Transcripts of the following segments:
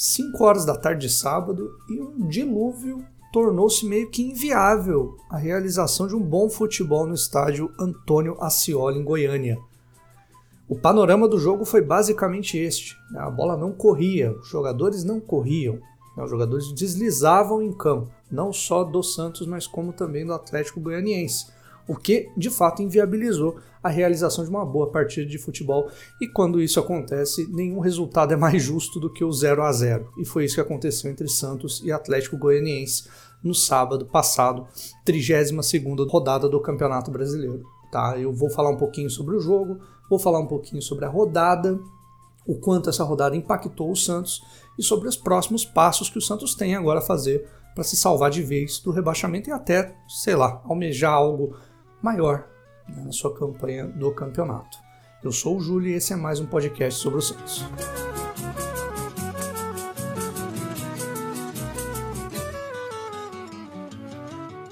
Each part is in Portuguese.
5 horas da tarde de sábado e um dilúvio tornou-se meio que inviável a realização de um bom futebol no estádio Antônio Ascioli, em Goiânia. O panorama do jogo foi basicamente este: né? a bola não corria, os jogadores não corriam, né? os jogadores deslizavam em campo, não só do Santos, mas como também do Atlético Goianiense, o que de fato inviabilizou a realização de uma boa partida de futebol. E quando isso acontece, nenhum resultado é mais justo do que o 0 a 0 E foi isso que aconteceu entre Santos e Atlético Goianiense no sábado passado, 32ª rodada do Campeonato Brasileiro. Tá? Eu vou falar um pouquinho sobre o jogo, Vou falar um pouquinho sobre a rodada, o quanto essa rodada impactou o Santos e sobre os próximos passos que o Santos tem agora a fazer para se salvar de vez do rebaixamento e até, sei lá, almejar algo maior né, na sua campanha do campeonato. Eu sou o Júlio e esse é mais um podcast sobre o Santos.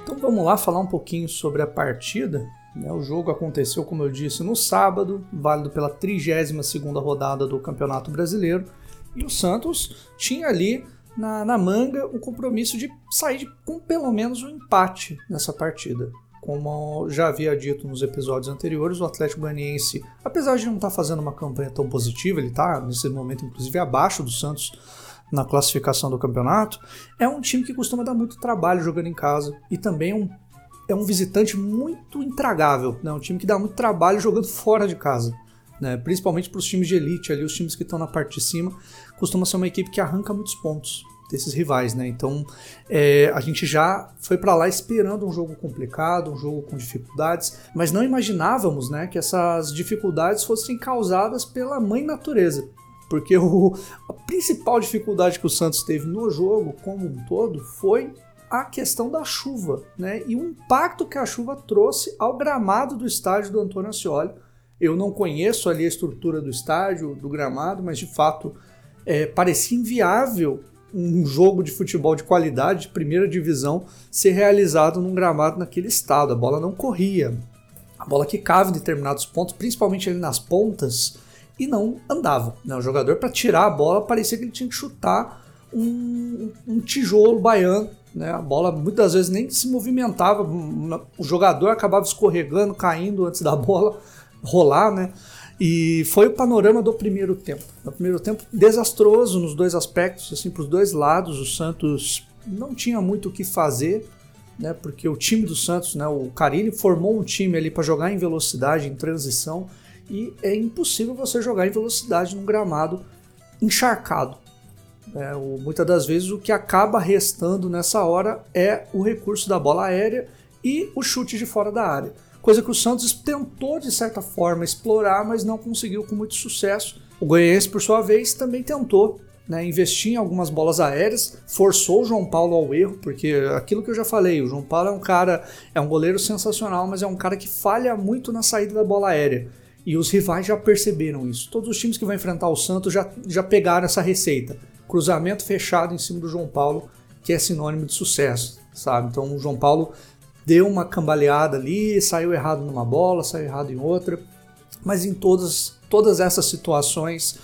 Então vamos lá falar um pouquinho sobre a partida né, o jogo aconteceu, como eu disse, no sábado, válido pela 32ª rodada do Campeonato Brasileiro, e o Santos tinha ali na, na manga o compromisso de sair com pelo menos um empate nessa partida. Como já havia dito nos episódios anteriores, o Atlético Goianiense, apesar de não estar tá fazendo uma campanha tão positiva, ele está nesse momento inclusive abaixo do Santos na classificação do campeonato, é um time que costuma dar muito trabalho jogando em casa e também é um é um visitante muito intragável, né? um time que dá muito trabalho jogando fora de casa. Né? Principalmente para os times de elite, ali, os times que estão na parte de cima, costuma ser uma equipe que arranca muitos pontos desses rivais, né? Então é, a gente já foi para lá esperando um jogo complicado, um jogo com dificuldades, mas não imaginávamos, né, que essas dificuldades fossem causadas pela mãe natureza, porque o, a principal dificuldade que o Santos teve no jogo como um todo foi a questão da chuva, né? E o impacto que a chuva trouxe ao gramado do estádio do Antônio Ascioli. Eu não conheço ali a estrutura do estádio, do gramado, mas de fato é, parecia inviável um jogo de futebol de qualidade, de primeira divisão, ser realizado num gramado naquele estado. A bola não corria, a bola quicava em determinados pontos, principalmente ali nas pontas, e não andava. Né? O jogador, para tirar a bola, parecia que ele tinha que chutar um, um tijolo baiano né? A bola muitas vezes nem se movimentava, o jogador acabava escorregando, caindo antes da bola rolar, né? E foi o panorama do primeiro tempo. No primeiro tempo, desastroso nos dois aspectos, assim, para os dois lados. O Santos não tinha muito o que fazer, né? Porque o time do Santos, né? O Carilli formou um time ali para jogar em velocidade, em transição, e é impossível você jogar em velocidade num gramado encharcado. É, o, muitas das vezes o que acaba restando nessa hora é o recurso da bola aérea e o chute de fora da área. Coisa que o Santos tentou de certa forma explorar, mas não conseguiu com muito sucesso. O Goianiense, por sua vez, também tentou né, investir em algumas bolas aéreas, forçou o João Paulo ao erro, porque aquilo que eu já falei, o João Paulo é um cara, é um goleiro sensacional, mas é um cara que falha muito na saída da bola aérea. E os rivais já perceberam isso. Todos os times que vão enfrentar o Santos já, já pegaram essa receita cruzamento fechado em cima do João Paulo, que é sinônimo de sucesso, sabe? Então o João Paulo deu uma cambaleada ali, saiu errado numa bola, saiu errado em outra, mas em todas, todas essas situações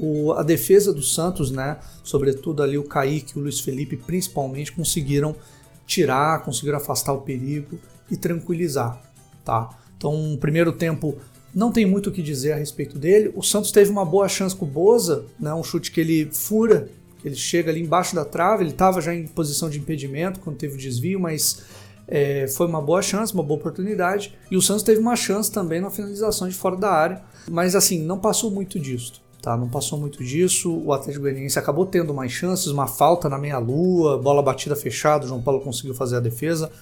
o, a defesa do Santos, né, sobretudo ali o Kaique e o Luiz Felipe principalmente, conseguiram tirar, conseguiram afastar o perigo e tranquilizar, tá? Então, primeiro tempo não tem muito o que dizer a respeito dele. O Santos teve uma boa chance com o Boza, né, um chute que ele fura, que ele chega ali embaixo da trave. Ele estava já em posição de impedimento quando teve o desvio, mas é, foi uma boa chance, uma boa oportunidade. E o Santos teve uma chance também na finalização de fora da área, mas assim, não passou muito disso. Tá, não passou muito disso. O Atlético Goianiense acabou tendo mais chances, uma falta na meia-lua, bola batida fechada. O João Paulo conseguiu fazer a defesa.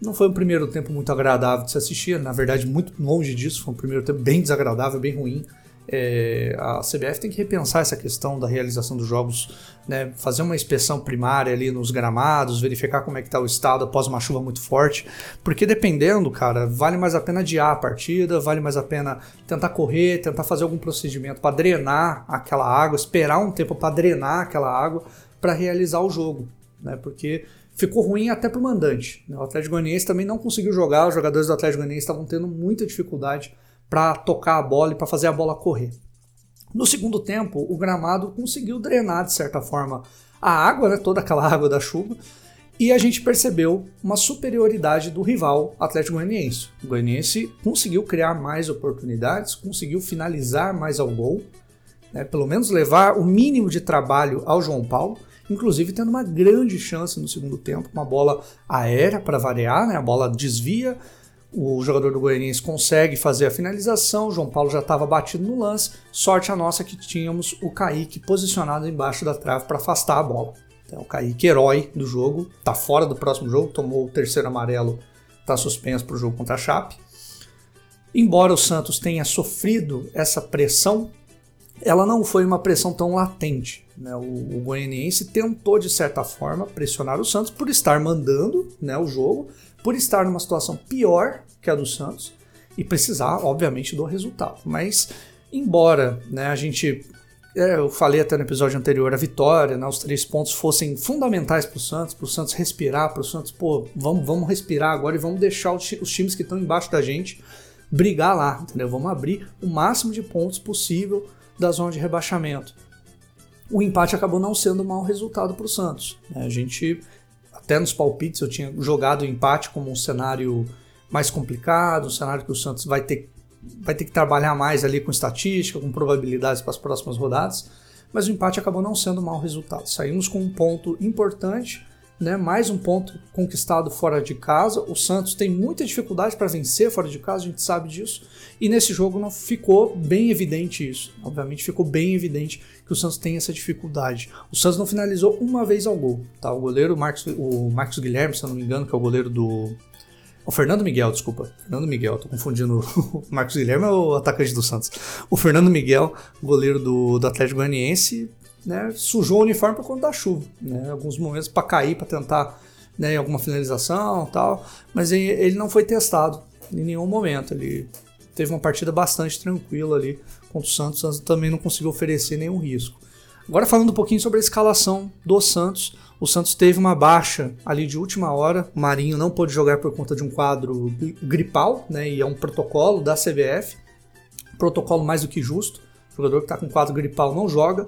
Não foi um primeiro tempo muito agradável de se assistir, na verdade, muito longe disso. Foi um primeiro tempo bem desagradável, bem ruim. É, a CBF tem que repensar essa questão da realização dos jogos, né, fazer uma inspeção primária ali nos gramados, verificar como é que está o estado após uma chuva muito forte, porque dependendo, cara, vale mais a pena adiar a partida, vale mais a pena tentar correr, tentar fazer algum procedimento para drenar aquela água, esperar um tempo para drenar aquela água para realizar o jogo, né, porque ficou ruim até para o mandante. Né? O Atlético Goianiense também não conseguiu jogar, os jogadores do Atlético Goianiense estavam tendo muita dificuldade para tocar a bola e para fazer a bola correr. No segundo tempo, o gramado conseguiu drenar, de certa forma, a água, né, toda aquela água da chuva, e a gente percebeu uma superioridade do rival Atlético Goianiense. O Goianiense conseguiu criar mais oportunidades, conseguiu finalizar mais ao gol, né, pelo menos levar o mínimo de trabalho ao João Paulo, inclusive tendo uma grande chance no segundo tempo, uma bola aérea para variar, né, a bola desvia, o jogador do Goianiense consegue fazer a finalização, João Paulo já estava batido no lance, sorte a nossa que tínhamos o Kaique posicionado embaixo da trave para afastar a bola. Então, o Kaique, herói do jogo, está fora do próximo jogo, tomou o terceiro amarelo, está suspenso para o jogo contra a Chape. Embora o Santos tenha sofrido essa pressão, ela não foi uma pressão tão latente. Né? O, o Goianiense tentou, de certa forma, pressionar o Santos por estar mandando né, o jogo, por estar numa situação pior que a do Santos e precisar, obviamente, do resultado. Mas, embora né, a gente. É, eu falei até no episódio anterior, a vitória, né, os três pontos fossem fundamentais para o Santos, para o Santos respirar, para o Santos, pô, vamos, vamos respirar agora e vamos deixar os, times que estão embaixo da gente brigar lá, entendeu? Vamos abrir o máximo de pontos possível da zona de rebaixamento. O empate acabou não sendo um mau resultado para o Santos. Né? A gente até nos palpites eu tinha jogado o empate como um cenário mais complicado, um cenário que o Santos vai ter, vai ter que trabalhar mais ali com estatística, com probabilidades para as próximas rodadas, mas o empate acabou não sendo um mau resultado. Saímos com um ponto importante, né, mais um ponto conquistado fora de casa. O Santos tem muita dificuldade para vencer fora de casa, a gente sabe disso. E nesse jogo não ficou bem evidente isso. Obviamente ficou bem evidente que o Santos tem essa dificuldade. O Santos não finalizou uma vez ao gol. Tá? O goleiro Marcos, o Marcos Guilherme, se eu não me engano, que é o goleiro do. O Fernando Miguel, desculpa. Fernando Miguel, tô confundindo. O Marcos Guilherme é o atacante do Santos. O Fernando Miguel, goleiro do, do Atlético Goianiense, né, sujou o uniforme por conta da chuva. Né, alguns momentos para cair, para tentar né, alguma finalização tal, mas ele não foi testado em nenhum momento. Ele teve uma partida bastante tranquila ali contra o Santos, também não conseguiu oferecer nenhum risco. Agora falando um pouquinho sobre a escalação do Santos, o Santos teve uma baixa ali de última hora, o Marinho não pôde jogar por conta de um quadro gripal, né, e é um protocolo da CBF, protocolo mais do que justo, o jogador que está com quadro gripal não joga,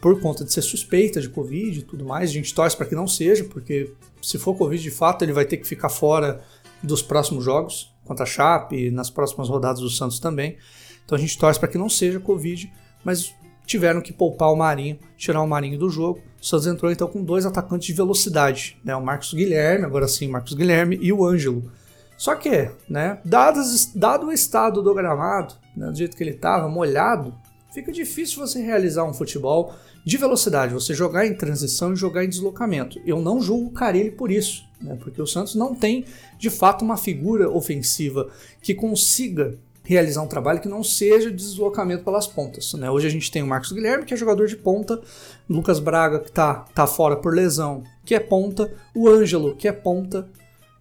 por conta de ser suspeita de Covid e tudo mais. A gente torce para que não seja, porque se for Covid de fato, ele vai ter que ficar fora dos próximos jogos, contra a Chape, nas próximas rodadas do Santos também. Então a gente torce para que não seja Covid, mas tiveram que poupar o Marinho, tirar o Marinho do jogo. O Santos entrou então com dois atacantes de velocidade, né? O Marcos Guilherme, agora sim, Marcos Guilherme e o Ângelo. Só que, né, dado o estado do gramado, né, do jeito que ele estava, molhado, fica difícil você realizar um futebol de velocidade, você jogar em transição e jogar em deslocamento. Eu não julgo o Carilli por isso, né? porque o Santos não tem de fato uma figura ofensiva que consiga realizar um trabalho que não seja deslocamento pelas pontas. Né? Hoje a gente tem o Marcos Guilherme, que é jogador de ponta, Lucas Braga, que está tá fora por lesão, que é ponta, o Ângelo, que é ponta,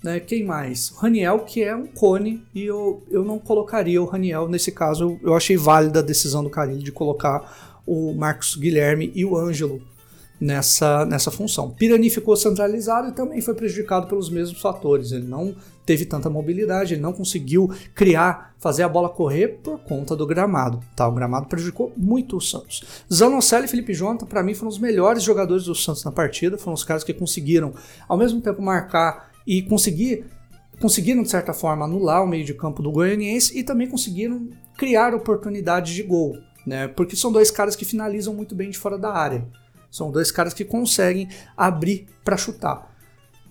né? Quem mais? O Raniel, que é um cone, e eu, eu não colocaria o Raniel nesse caso. Eu, eu achei válida a decisão do Carilli de colocar o Marcos Guilherme e o Ângelo nessa, nessa função. Pirani ficou centralizado e também foi prejudicado pelos mesmos fatores. Ele não teve tanta mobilidade, ele não conseguiu criar, fazer a bola correr por conta do gramado. Tá? O gramado prejudicou muito o Santos. Zanocelli e Felipe Jonathan, para mim, foram os melhores jogadores do Santos na partida. Foram os caras que conseguiram, ao mesmo tempo, marcar e conseguir conseguiram, de certa forma, anular o meio de campo do Goianiense e também conseguiram criar oportunidades de gol né? Porque são dois caras que finalizam muito bem de fora da área. São dois caras que conseguem abrir para chutar.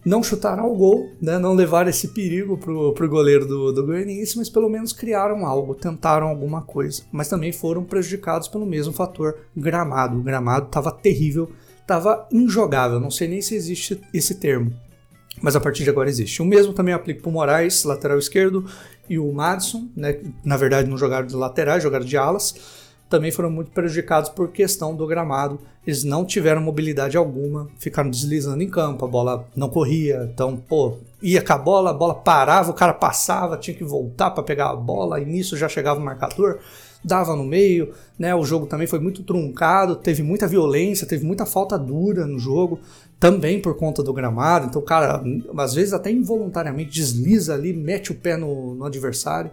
Não chutaram ao gol, né? não levaram esse perigo pro, pro goleiro do, do Goianiense, mas pelo menos criaram algo, tentaram alguma coisa. Mas também foram prejudicados pelo mesmo fator gramado. O gramado estava terrível, estava injogável, não sei nem se existe esse termo. Mas a partir de agora existe. O mesmo também aplica para o Moraes, lateral esquerdo, e o Madison, né? na verdade não jogaram de laterais, jogaram de alas também foram muito prejudicados por questão do gramado. Eles não tiveram mobilidade alguma, ficaram deslizando em campo, a bola não corria, então, pô, ia com a bola, a bola parava, o cara passava, tinha que voltar para pegar a bola, e nisso já chegava o marcador, dava no meio, né? O jogo também foi muito truncado, teve muita violência, teve muita falta dura no jogo, também por conta do gramado. Então, o cara, às vezes até involuntariamente desliza ali, mete o pé no, no adversário.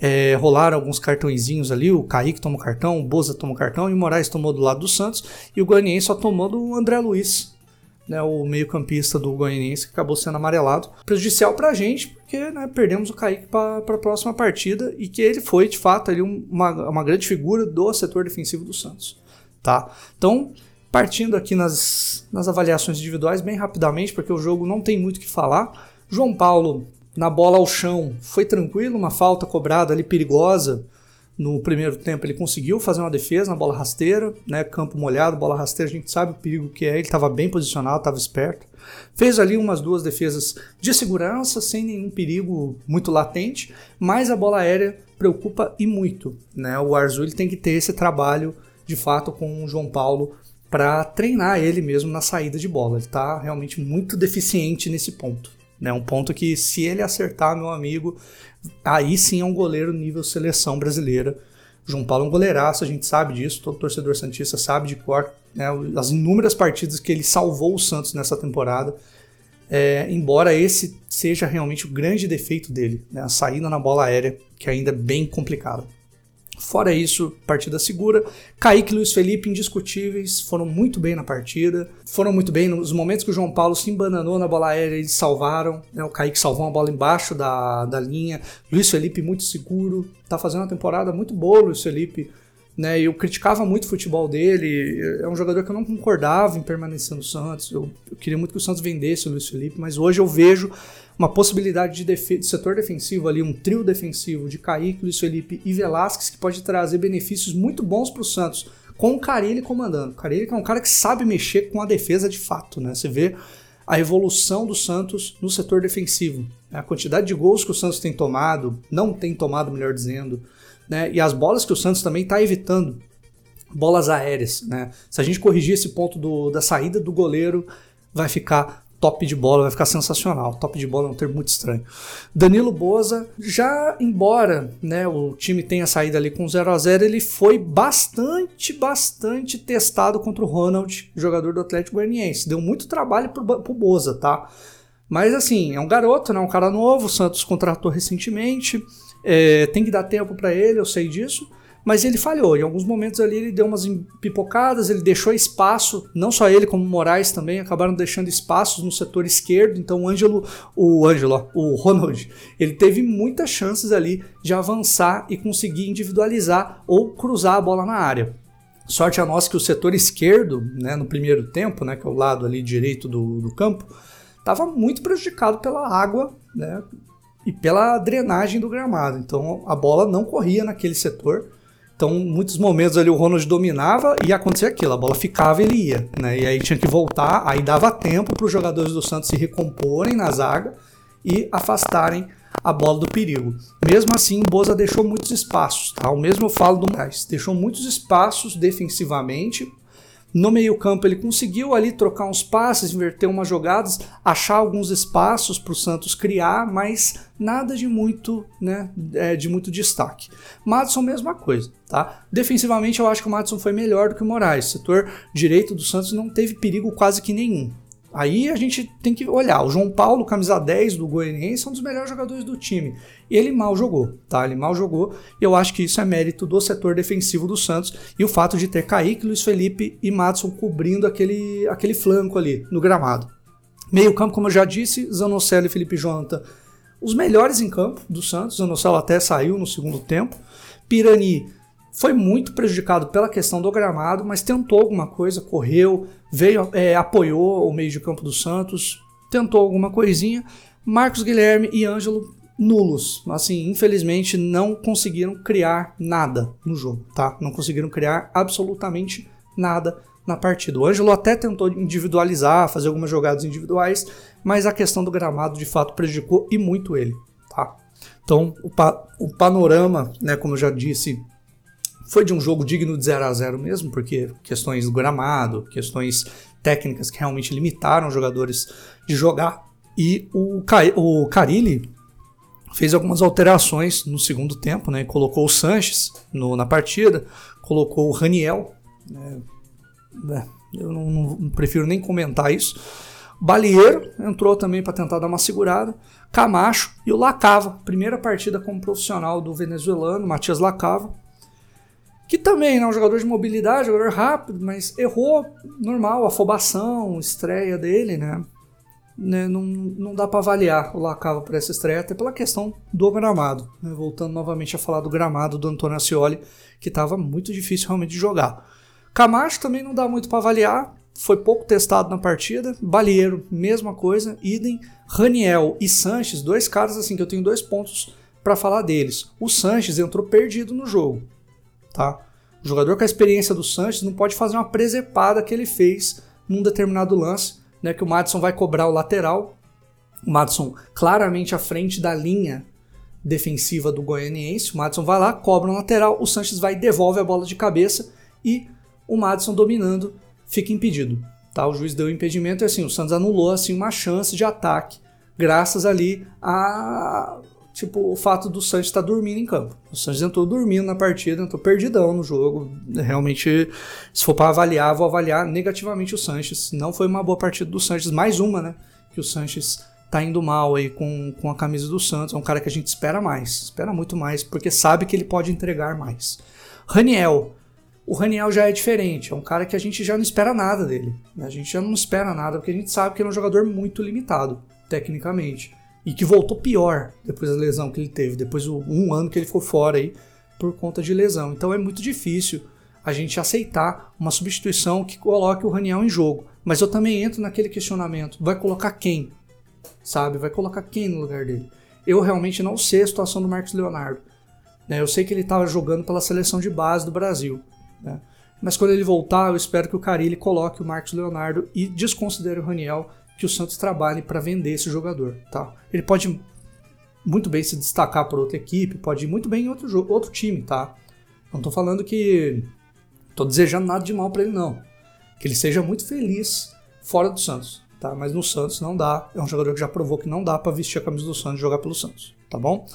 É, rolaram alguns cartõezinhos ali, o Kaique tomou cartão, o Boza tomou cartão e o Moraes tomou do lado do Santos e o Goianiense só tomou do André Luiz, né, o meio-campista do Goianiense que acabou sendo amarelado. Prejudicial pra gente, porque né, perdemos o Kaique para a próxima partida e que ele foi, de fato, ali uma, uma grande figura do setor defensivo do Santos. Tá? Então, partindo aqui nas, nas avaliações individuais, bem rapidamente, porque o jogo não tem muito o que falar. João Paulo, na bola ao chão, foi tranquilo, uma falta cobrada ali perigosa no primeiro tempo ele conseguiu fazer uma defesa na bola rasteira, né? Campo molhado, bola rasteira, a gente sabe o perigo que é. Ele estava bem posicionado, estava esperto. Fez ali umas duas defesas de segurança, sem nenhum perigo muito latente, mas a bola aérea preocupa e muito, né? O Arzu ele tem que ter esse trabalho de fato com o João Paulo para treinar ele mesmo na saída de bola. Ele está realmente muito deficiente nesse ponto. Né? Um ponto que, se ele acertar, meu amigo, aí sim é um goleiro nível seleção brasileira. João Paulo é um goleiraço, a gente sabe disso, todo torcedor santista sabe de cor, né, as inúmeras partidas que ele salvou o Santos nessa temporada. É, embora esse seja realmente o grande defeito dele, né, a saída na bola aérea, que ainda é bem complicada. Fora isso, partida segura. Kaique e Luiz Felipe, indiscutíveis, foram muito bem na partida. Foram muito bem nos momentos que o João Paulo se embananou na bola aérea, eles salvaram. Né? O Kaique salvou uma bola embaixo da, da linha. Luiz Felipe muito seguro. Tá fazendo uma temporada muito boa, Luiz Felipe. Né, eu criticava muito o futebol dele. É um jogador que eu não concordava em permanecer no Santos. Eu, eu queria muito que o Santos vendesse o Luiz Felipe, mas hoje eu vejo uma possibilidade de, de, setor defensivo ali, um trio defensivo de Kaique, Luiz Felipe e Velasquez que pode trazer benefícios muito bons para o Santos, com o Carilli comandando. O Carilli é um cara que sabe mexer com a defesa de fato, né? Você vê a evolução do Santos no setor defensivo. A quantidade de gols que o Santos tem tomado, não tem tomado, melhor dizendo, né? E as bolas que o Santos também está evitando, bolas aéreas, né? Se a gente corrigir esse ponto do, da saída do goleiro, vai ficar top de bola, vai ficar sensacional. Top de bola é um termo muito estranho. Danilo Boza, já embora né, o time tenha saído ali com 0 a 0 ele foi bastante, bastante testado contra o Ronald, jogador do Atlético Goianiense. Deu muito trabalho pro, pro Boza, tá? Mas assim, é um garoto, né? Um cara novo, o Santos contratou recentemente. É, tem que dar tempo para ele, eu sei disso mas ele falhou. Em alguns momentos ali ele deu umas pipocadas, ele deixou espaço, não só ele como o Moraes também acabaram deixando espaços no setor esquerdo. Então o Ângelo, o Ângelo, o Ronald, ele teve muitas chances ali de avançar e conseguir individualizar ou cruzar a bola na área. Sorte a nossa que o setor esquerdo, né, no primeiro tempo, né, que é o lado ali direito do, do campo, estava muito prejudicado pela água, né, e pela drenagem do gramado. Então a bola não corria naquele setor. Então, muitos momentos ali o Ronald dominava e acontecia aquilo, a bola ficava e ele ia, né? E aí tinha que voltar, aí dava tempo para os jogadores do Santos se recomporem na zaga e afastarem a bola do perigo. Mesmo assim, Boza deixou muitos espaços, tá? O mesmo eu falo do Moraes, deixou muitos espaços defensivamente no meio-campo ele conseguiu ali trocar uns passes, inverter umas jogadas, achar alguns espaços para o Santos criar, mas nada de muito, né, é, de muito destaque. Madison mesma coisa, tá? Defensivamente eu acho que o Madison foi melhor do que o Moraes. Setor direito do Santos não teve perigo quase que nenhum. Aí a gente tem que olhar. O João Paulo, camisa 10 do Goianiense, é um dos melhores jogadores do time. Ele mal jogou, tá? Ele mal jogou. E eu acho que isso é mérito do setor defensivo do Santos e o fato de ter Kaique, Luiz Felipe e Madison cobrindo aquele, aquele flanco ali no gramado. Meio campo, como eu já disse, Zanocelo e Felipe Jonathan, os melhores em campo do Santos. Zanocelo até saiu no segundo tempo. Pirani foi muito prejudicado pela questão do gramado, mas tentou alguma coisa, correu, veio, é, apoiou o meio de campo do Santos, tentou alguma coisinha. Marcos Guilherme e Ângelo nulos, assim, infelizmente não conseguiram criar nada no jogo, tá? Não conseguiram criar absolutamente nada na partida. O Ângelo até tentou individualizar, fazer algumas jogadas individuais, mas a questão do gramado de fato prejudicou e muito ele, tá? Então, o, pa o panorama, né, como eu já disse foi de um jogo digno de 0 a 0 mesmo, porque questões do gramado, questões técnicas que realmente limitaram os jogadores de jogar. E o, o Carilli fez algumas alterações no segundo tempo, né? Colocou o Sanches no, na partida, colocou o Raniel. Né? É, eu não, não, prefiro nem comentar isso. Balieiro entrou também para tentar dar uma segurada. Camacho e o Lacava, primeira partida como profissional do venezuelano, Matias Lacava. Que também é um jogador de mobilidade, jogador rápido, mas errou normal, afobação, estreia dele, né? né não, não dá para avaliar o Lacava para essa estreia, até pela questão do gramado. Né? Voltando novamente a falar do gramado do Antônio Ascioli, que estava muito difícil realmente de jogar. Camacho também não dá muito para avaliar, foi pouco testado na partida. Balieiro, mesma coisa. Idem. Raniel e Sanches, dois caras assim que eu tenho dois pontos para falar deles. O Sanches entrou perdido no jogo, tá? O jogador com a experiência do Sanches não pode fazer uma presepada que ele fez num determinado lance, né? Que o Madison vai cobrar o lateral. O Madison claramente à frente da linha defensiva do Goianiense. O Madison vai lá, cobra um lateral, o Sanches vai devolve a bola de cabeça e o Madison dominando fica impedido. Tá? O juiz deu impedimento e assim, o Santos anulou assim, uma chance de ataque, graças ali a tipo, o fato do Santos estar dormindo em campo. O Santos entrou dormindo na partida, entrou perdidão no jogo. Realmente, se for para avaliar, vou avaliar negativamente o Sanches. Não foi uma boa partida do Sanches, mais uma, né? Que o Sanches tá indo mal aí com, com a camisa do Santos. É um cara que a gente espera mais, espera muito mais, porque sabe que ele pode entregar mais. Raniel, o Raniel já é diferente, é um cara que a gente já não espera nada dele. Né? A gente já não espera nada, porque a gente sabe que ele é um jogador muito limitado, tecnicamente. E que voltou pior depois da lesão que ele teve, depois do um ano que ele ficou fora aí por conta de lesão. Então é muito difícil a gente aceitar uma substituição que coloque o Raniel em jogo. Mas eu também entro naquele questionamento: vai colocar quem? Sabe? Vai colocar quem no lugar dele? Eu realmente não sei a situação do Marcos Leonardo. Né? Eu sei que ele estava jogando pela seleção de base do Brasil. Né? Mas quando ele voltar, eu espero que o Carilli coloque o Marcos Leonardo e desconsidere o Raniel, que o Santos trabalhe para vender esse jogador. Tá? Ele pode muito bem se destacar por outra equipe, pode ir muito bem em outro, outro time, tá? Não tô falando que tô desejando nada de mal para ele não. Que ele seja muito feliz fora do Santos, tá? Mas no Santos não dá. É um jogador que já provou que não dá para vestir a camisa do Santos e jogar pelo Santos, tá bom?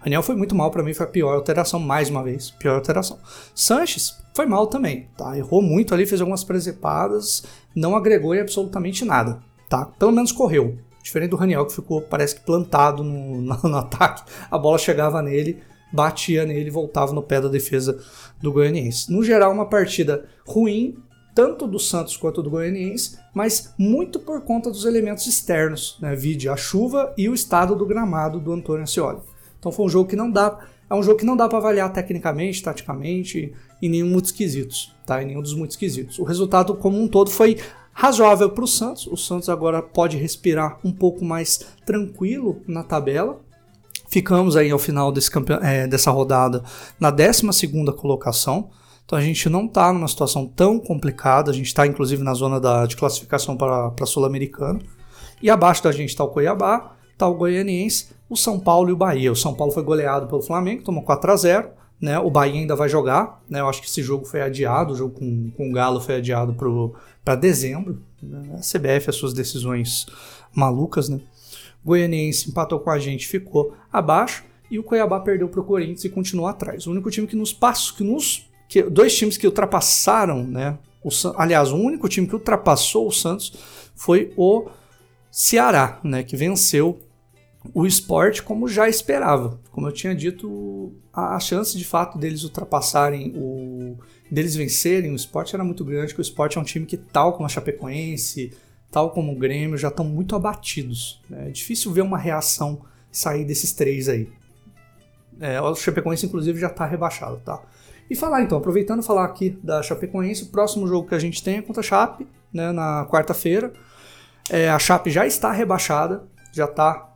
Raniel foi muito mal para mim, foi a pior alteração mais uma vez, pior alteração. Sanches foi mal também, tá? Errou muito ali, fez algumas presepadas, não agregou em absolutamente nada, tá? Pelo menos correu. Diferente do Raniel que ficou, parece que plantado no, no, no ataque, a bola chegava nele, batia nele e voltava no pé da defesa do Goianiense. No geral, uma partida ruim, tanto do Santos quanto do Goianiense, mas muito por conta dos elementos externos, né? Vide a chuva e o estado do gramado do Antônio Ascioli. Então foi um jogo que não dá, é um jogo que não dá para avaliar tecnicamente, taticamente, em nenhum muito esquisitos, tá? Em nenhum dos muito esquisitos. O resultado como um todo foi razoável para o Santos. O Santos agora pode respirar um pouco mais tranquilo na tabela. Ficamos aí ao final desse é, dessa rodada na 12 colocação. Então a gente não está numa situação tão complicada. A gente está inclusive na zona da, de classificação para Sul-Americana. E abaixo da gente está o Cuiabá, está o Goianiense, o São Paulo e o Bahia. O São Paulo foi goleado pelo Flamengo, tomou 4 a 0 né? O Bahia ainda vai jogar, né? Eu acho que esse jogo foi adiado, o jogo com, com o Galo foi adiado para dezembro. Né? A CBF, as suas decisões malucas, né? Goianiense empatou com a gente, ficou abaixo. E o Cuiabá perdeu para o Corinthians e continuou atrás. O único time que nos passou, que nos. Que, dois times que ultrapassaram, né? O, aliás, o único time que ultrapassou o Santos foi o Ceará, né? Que venceu o esporte como já esperava. Como eu tinha dito, a chance de fato deles ultrapassarem o. deles vencerem o esporte era muito grande, porque o esporte é um time que, tal como a Chapecoense, tal como o Grêmio, já estão muito abatidos. Né? É difícil ver uma reação sair desses três aí. É, o Chapecoense, inclusive, já está rebaixado, tá? E falar então, aproveitando falar aqui da Chapecoense, o próximo jogo que a gente tem é contra a Chape, né, na quarta-feira. É, a Chape já está rebaixada, já está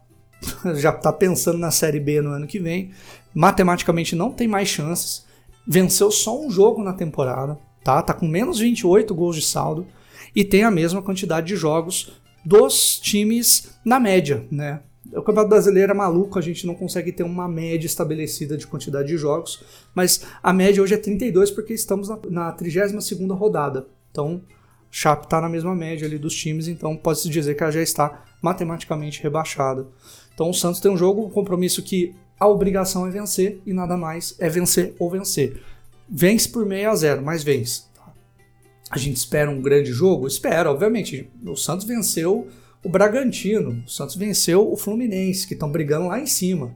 já está pensando na Série B no ano que vem. Matematicamente não tem mais chances. Venceu só um jogo na temporada, tá? Tá com menos 28 gols de saldo e tem a mesma quantidade de jogos dos times na média, né? O Campeonato Brasileiro é maluco, a gente não consegue ter uma média estabelecida de quantidade de jogos, mas a média hoje é 32 porque estamos na, na 32ª rodada. Então, Chape está na mesma média ali dos times, então pode-se dizer que ela já está matematicamente rebaixada. Então o Santos tem um jogo, um compromisso que a obrigação é vencer e nada mais é vencer ou vencer. Vence por meio a zero, mas vence. Tá? A gente espera um grande jogo? Espera, obviamente. O Santos venceu o Bragantino. O Santos venceu o Fluminense, que estão brigando lá em cima.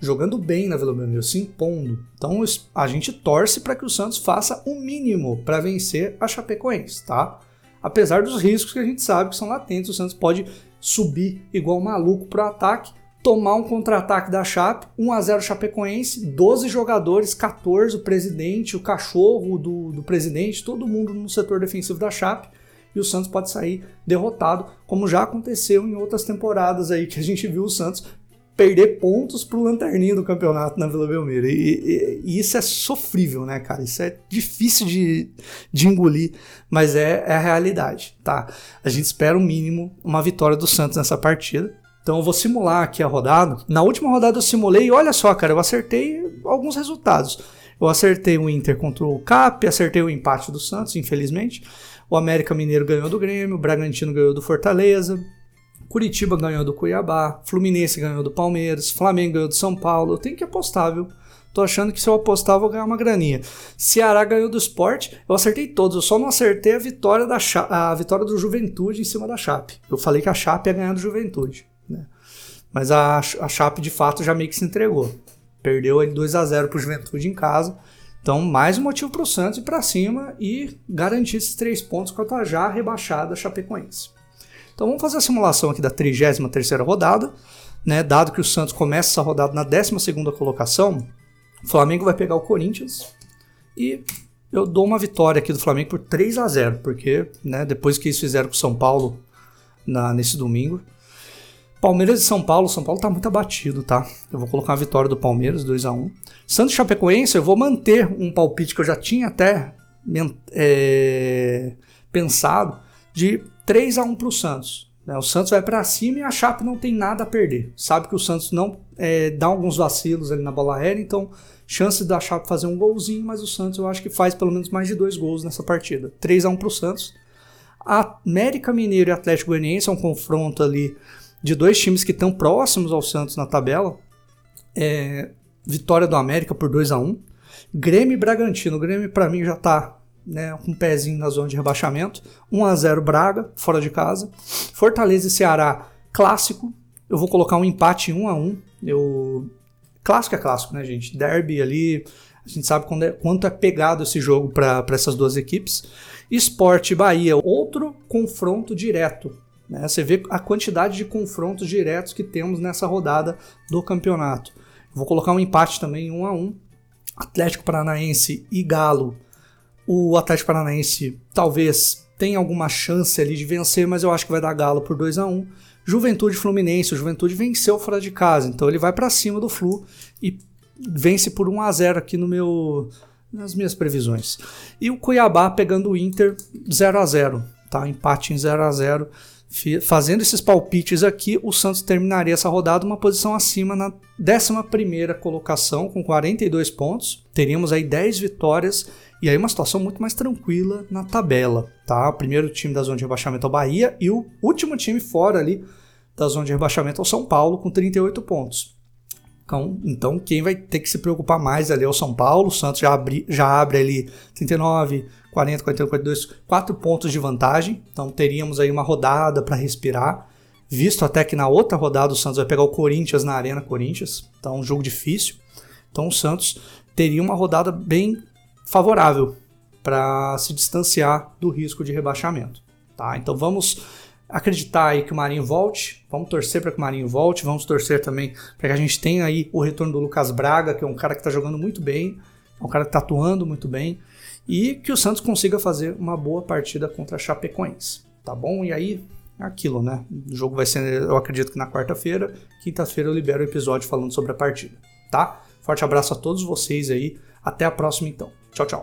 Jogando bem na Vila Belmiro, se impondo. Então a gente torce para que o Santos faça o mínimo para vencer a Chapecoense, tá? Apesar dos riscos que a gente sabe que são latentes, o Santos pode subir igual maluco pro ataque, tomar um contra-ataque da Chape, 1 a 0 Chapecoense, 12 jogadores, 14 o presidente, o cachorro do, do presidente, todo mundo no setor defensivo da Chape, e o Santos pode sair derrotado, como já aconteceu em outras temporadas aí que a gente viu o Santos perder pontos pro lanterninho do campeonato na Vila Belmiro. E, e, e, isso é sofrível, né, cara? Isso é difícil de, de engolir, mas é, é a realidade, tá? A gente espera o mínimo uma vitória do Santos nessa partida. Então eu vou simular aqui a rodada. Na última rodada eu simulei e olha só, cara, eu acertei alguns resultados. Eu acertei o Inter contra o Cap, acertei o empate do Santos, infelizmente. O América Mineiro ganhou do Grêmio, o Bragantino ganhou do Fortaleza, Curitiba ganhou do Cuiabá, Fluminense ganhou do Palmeiras, Flamengo ganhou do São Paulo. Eu tenho que apostar, viu? Tô achando que se eu apostar vou ganhar uma graninha. Ceará ganhou do Sport, eu acertei todos, eu só não acertei a vitória da a vitória do Juventude em cima da Chape. Eu falei que a Chape ia ganhar do Juventude, né? Mas a, a Chape de fato já meio que se entregou. Perdeu aí 2 a 0 pro Juventude em casa. Então, mais um motivo para o Santos ir para cima e garantir esses três pontos contra a já rebaixada Chapecoense. Então vamos fazer a simulação aqui da 33 rodada, né? Dado que o Santos começa essa rodada na 12 colocação, o Flamengo vai pegar o Corinthians e eu dou uma vitória aqui do Flamengo por 3 a 0 porque né, depois que eles fizeram com o São Paulo na, nesse domingo. Palmeiras e São Paulo, São Paulo tá muito abatido, tá? Eu vou colocar a vitória do Palmeiras, 2 a 1 Santos Chapecoense, eu vou manter um palpite que eu já tinha até é, pensado de 3 a 1 para o Santos. Né? O Santos vai para cima e a Chape não tem nada a perder. Sabe que o Santos não é, dá alguns vacilos ali na bola aérea, então chance da Chape fazer um golzinho, mas o Santos eu acho que faz pelo menos mais de dois gols nessa partida. 3 a 1 para o Santos. América Mineiro e Atlético Goianiense é um confronto ali de dois times que estão próximos ao Santos na tabela. É, vitória do América por 2 a 1 Grêmio e Bragantino. O Grêmio, para mim, já está né, com um pezinho na zona de rebaixamento. 1 a 0 Braga, fora de casa. Fortaleza e Ceará, clássico. Eu vou colocar um empate 1 a 1 Eu... Clássico é clássico, né, gente? Derby ali, a gente sabe quando é, quanto é pegado esse jogo para essas duas equipes. Esporte Bahia, outro confronto direto. Né? Você vê a quantidade de confrontos diretos que temos nessa rodada do campeonato. vou colocar um empate também, 1 a 1 Atlético Paranaense e Galo o Atlético Paranaense talvez tenha alguma chance ali de vencer, mas eu acho que vai dar galo por 2 a 1 Juventude Fluminense, o Juventude venceu fora de casa, então ele vai para cima do Flu e vence por 1 a 0 aqui no meu nas minhas previsões. E o Cuiabá pegando o Inter 0 a 0, tá? Empate em 0 a 0. Fazendo esses palpites aqui, o Santos terminaria essa rodada uma posição acima na 11 colocação com 42 pontos. Teríamos aí 10 vitórias e aí uma situação muito mais tranquila na tabela, tá? O primeiro time da zona de rebaixamento é o Bahia e o último time fora ali da zona de rebaixamento é o São Paulo com 38 pontos. Então, então quem vai ter que se preocupar mais ali é o São Paulo. O Santos já, abre, já abre ali 39, 40, 41, 42, 4 pontos de vantagem. Então teríamos aí uma rodada para respirar. Visto até que na outra rodada o Santos vai pegar o Corinthians na Arena Corinthians. Então um jogo difícil. Então o Santos teria uma rodada bem favorável para se distanciar do risco de rebaixamento. Tá? Então vamos acreditar aí que o Marinho volte, vamos torcer para que o Marinho volte, vamos torcer também para que a gente tenha aí o retorno do Lucas Braga, que é um cara que está jogando muito bem, é um cara que está atuando muito bem, e que o Santos consiga fazer uma boa partida contra a Chapecoense, tá bom? E aí, é aquilo, né? O jogo vai ser, eu acredito que na quarta-feira, quinta-feira eu libero o episódio falando sobre a partida, tá? Forte abraço a todos vocês aí, até a próxima então. 找找。